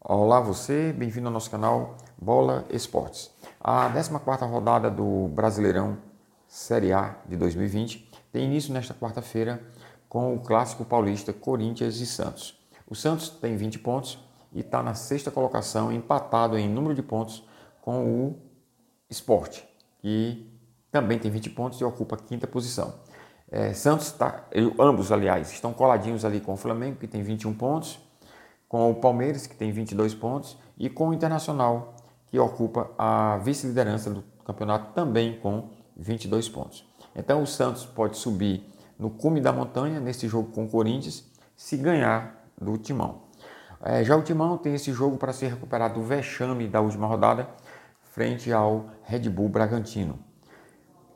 Olá você, bem-vindo ao nosso canal Bola Esportes. A 14ª rodada do Brasileirão Série A de 2020 tem início nesta quarta-feira com o clássico paulista Corinthians e Santos. O Santos tem 20 pontos e está na sexta colocação, empatado em número de pontos com o Sport, que também tem 20 pontos e ocupa a quinta posição. É, Santos está, ambos aliás, estão coladinhos ali com o Flamengo, que tem 21 pontos, com o Palmeiras, que tem 22 pontos, e com o Internacional, que ocupa a vice-liderança do campeonato também com 22 pontos. Então o Santos pode subir no cume da montanha nesse jogo com o Corinthians se ganhar do Timão. É, já o Timão tem esse jogo para ser recuperado do vexame da última rodada frente ao Red Bull Bragantino.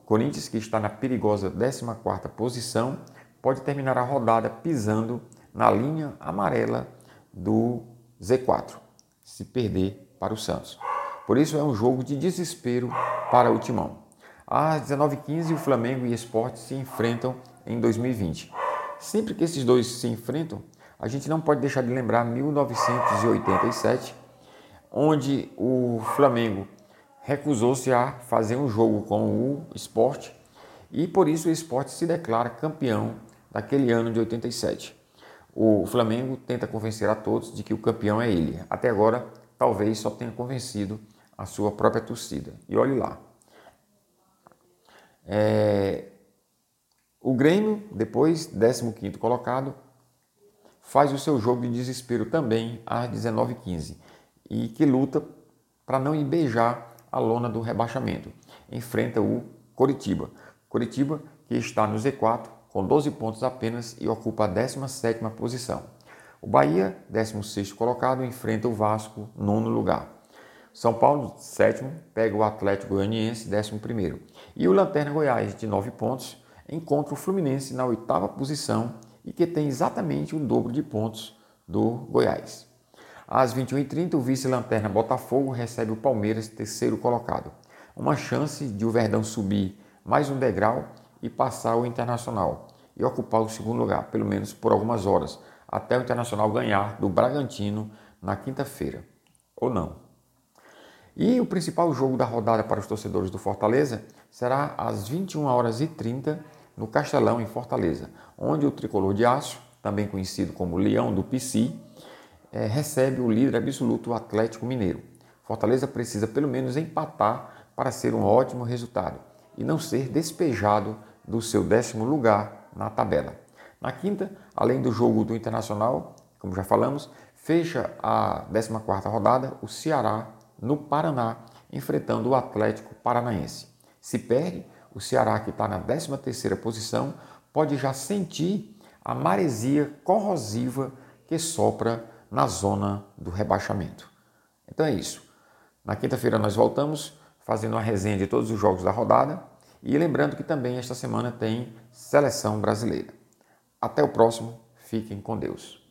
Corinthians, que está na perigosa 14ª posição, pode terminar a rodada pisando na linha amarela do Z4, se perder para o Santos. Por isso é um jogo de desespero para o Timão. Às 19h15, o Flamengo e o Esporte se enfrentam em 2020. Sempre que esses dois se enfrentam, a gente não pode deixar de lembrar 1987, onde o Flamengo recusou-se a fazer um jogo com o Esporte e por isso o Esporte se declara campeão daquele ano de 87. O Flamengo tenta convencer a todos de que o campeão é ele. Até agora, talvez só tenha convencido a sua própria torcida. E olhe lá. É... O Grêmio, depois 15 colocado, faz o seu jogo de desespero também às 19h15 e que luta para não beijar a lona do rebaixamento. Enfrenta o Coritiba. Coritiba que está no Z4 com 12 pontos apenas e ocupa a 17ª posição. O Bahia, 16º colocado, enfrenta o Vasco, nono lugar. São Paulo, sétimo, pega o Atlético Goianiense, 11º. E o Lanterna Goiás, de 9 pontos, encontra o Fluminense na oitava posição e que tem exatamente o dobro de pontos do Goiás. Às 21h30, o vice-lanterna Botafogo recebe o Palmeiras, terceiro colocado. Uma chance de o Verdão subir mais um degrau e passar o Internacional e ocupar o segundo lugar, pelo menos por algumas horas, até o Internacional ganhar do Bragantino na quinta-feira. Ou não. E o principal jogo da rodada para os torcedores do Fortaleza será às 21 horas e 30 no Castelão, em Fortaleza, onde o tricolor de aço, também conhecido como Leão do Pici, é, recebe o líder absoluto, o Atlético Mineiro. Fortaleza precisa pelo menos empatar para ser um ótimo resultado e não ser despejado do seu décimo lugar na tabela. Na quinta, além do jogo do Internacional, como já falamos, fecha a 14ª rodada o Ceará no Paraná, enfrentando o Atlético Paranaense. Se perde, o Ceará, que está na 13ª posição, pode já sentir a maresia corrosiva que sopra na zona do rebaixamento. Então é isso. Na quinta-feira nós voltamos fazendo uma resenha de todos os jogos da rodada e lembrando que também esta semana tem seleção brasileira. Até o próximo, fiquem com Deus.